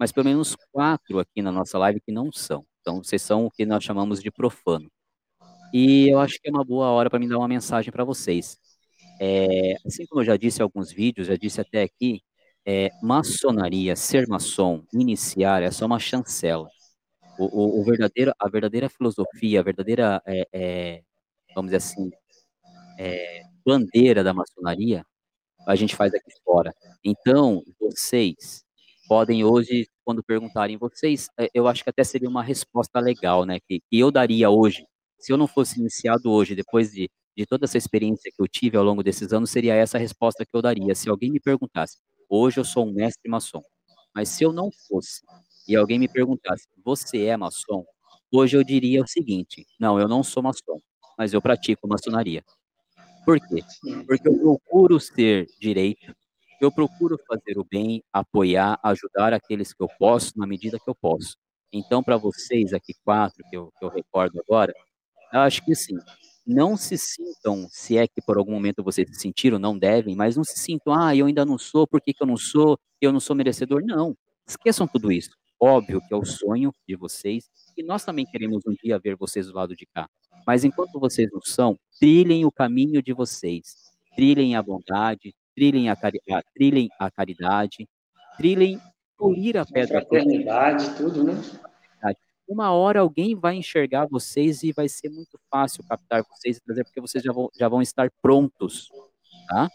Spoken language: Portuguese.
mas pelo menos 4 aqui na nossa live que não são. Então vocês são o que nós chamamos de profano. E eu acho que é uma boa hora para mim dar uma mensagem para vocês. É, assim como eu já disse em alguns vídeos, já disse até aqui, é, maçonaria, ser maçom, iniciar é só uma chancela. O, o, o verdadeiro, a verdadeira filosofia, a verdadeira, é, é, vamos dizer assim, é, bandeira da maçonaria, a gente faz aqui fora. Então, vocês podem hoje, quando perguntarem vocês, é, eu acho que até seria uma resposta legal, né, que, que eu daria hoje, se eu não fosse iniciado hoje, depois de, de toda essa experiência que eu tive ao longo desses anos, seria essa a resposta que eu daria. Se alguém me perguntasse, hoje eu sou um mestre maçom, mas se eu não fosse, e alguém me perguntasse, você é maçom? Hoje eu diria o seguinte, não, eu não sou maçom, mas eu pratico maçonaria. Por quê? Porque eu procuro ser direito, eu procuro fazer o bem, apoiar, ajudar aqueles que eu posso, na medida que eu posso. Então, para vocês aqui, quatro, que eu, que eu recordo agora, eu acho que sim, não se sintam, se é que por algum momento vocês se sentiram, não devem, mas não se sintam, ah, eu ainda não sou, por que, que eu não sou? Eu não sou merecedor. Não, esqueçam tudo isso. Óbvio que é o sonho de vocês, e nós também queremos um dia ver vocês do lado de cá. Mas enquanto vocês não são, trilhem o caminho de vocês. Trilhem a bondade, trilhem a, cari trilhem a caridade, trilhem polir a pedra. A fraternidade, tudo, né? Uma hora alguém vai enxergar vocês e vai ser muito fácil captar vocês e trazer, porque vocês já vão, já vão estar prontos, tá?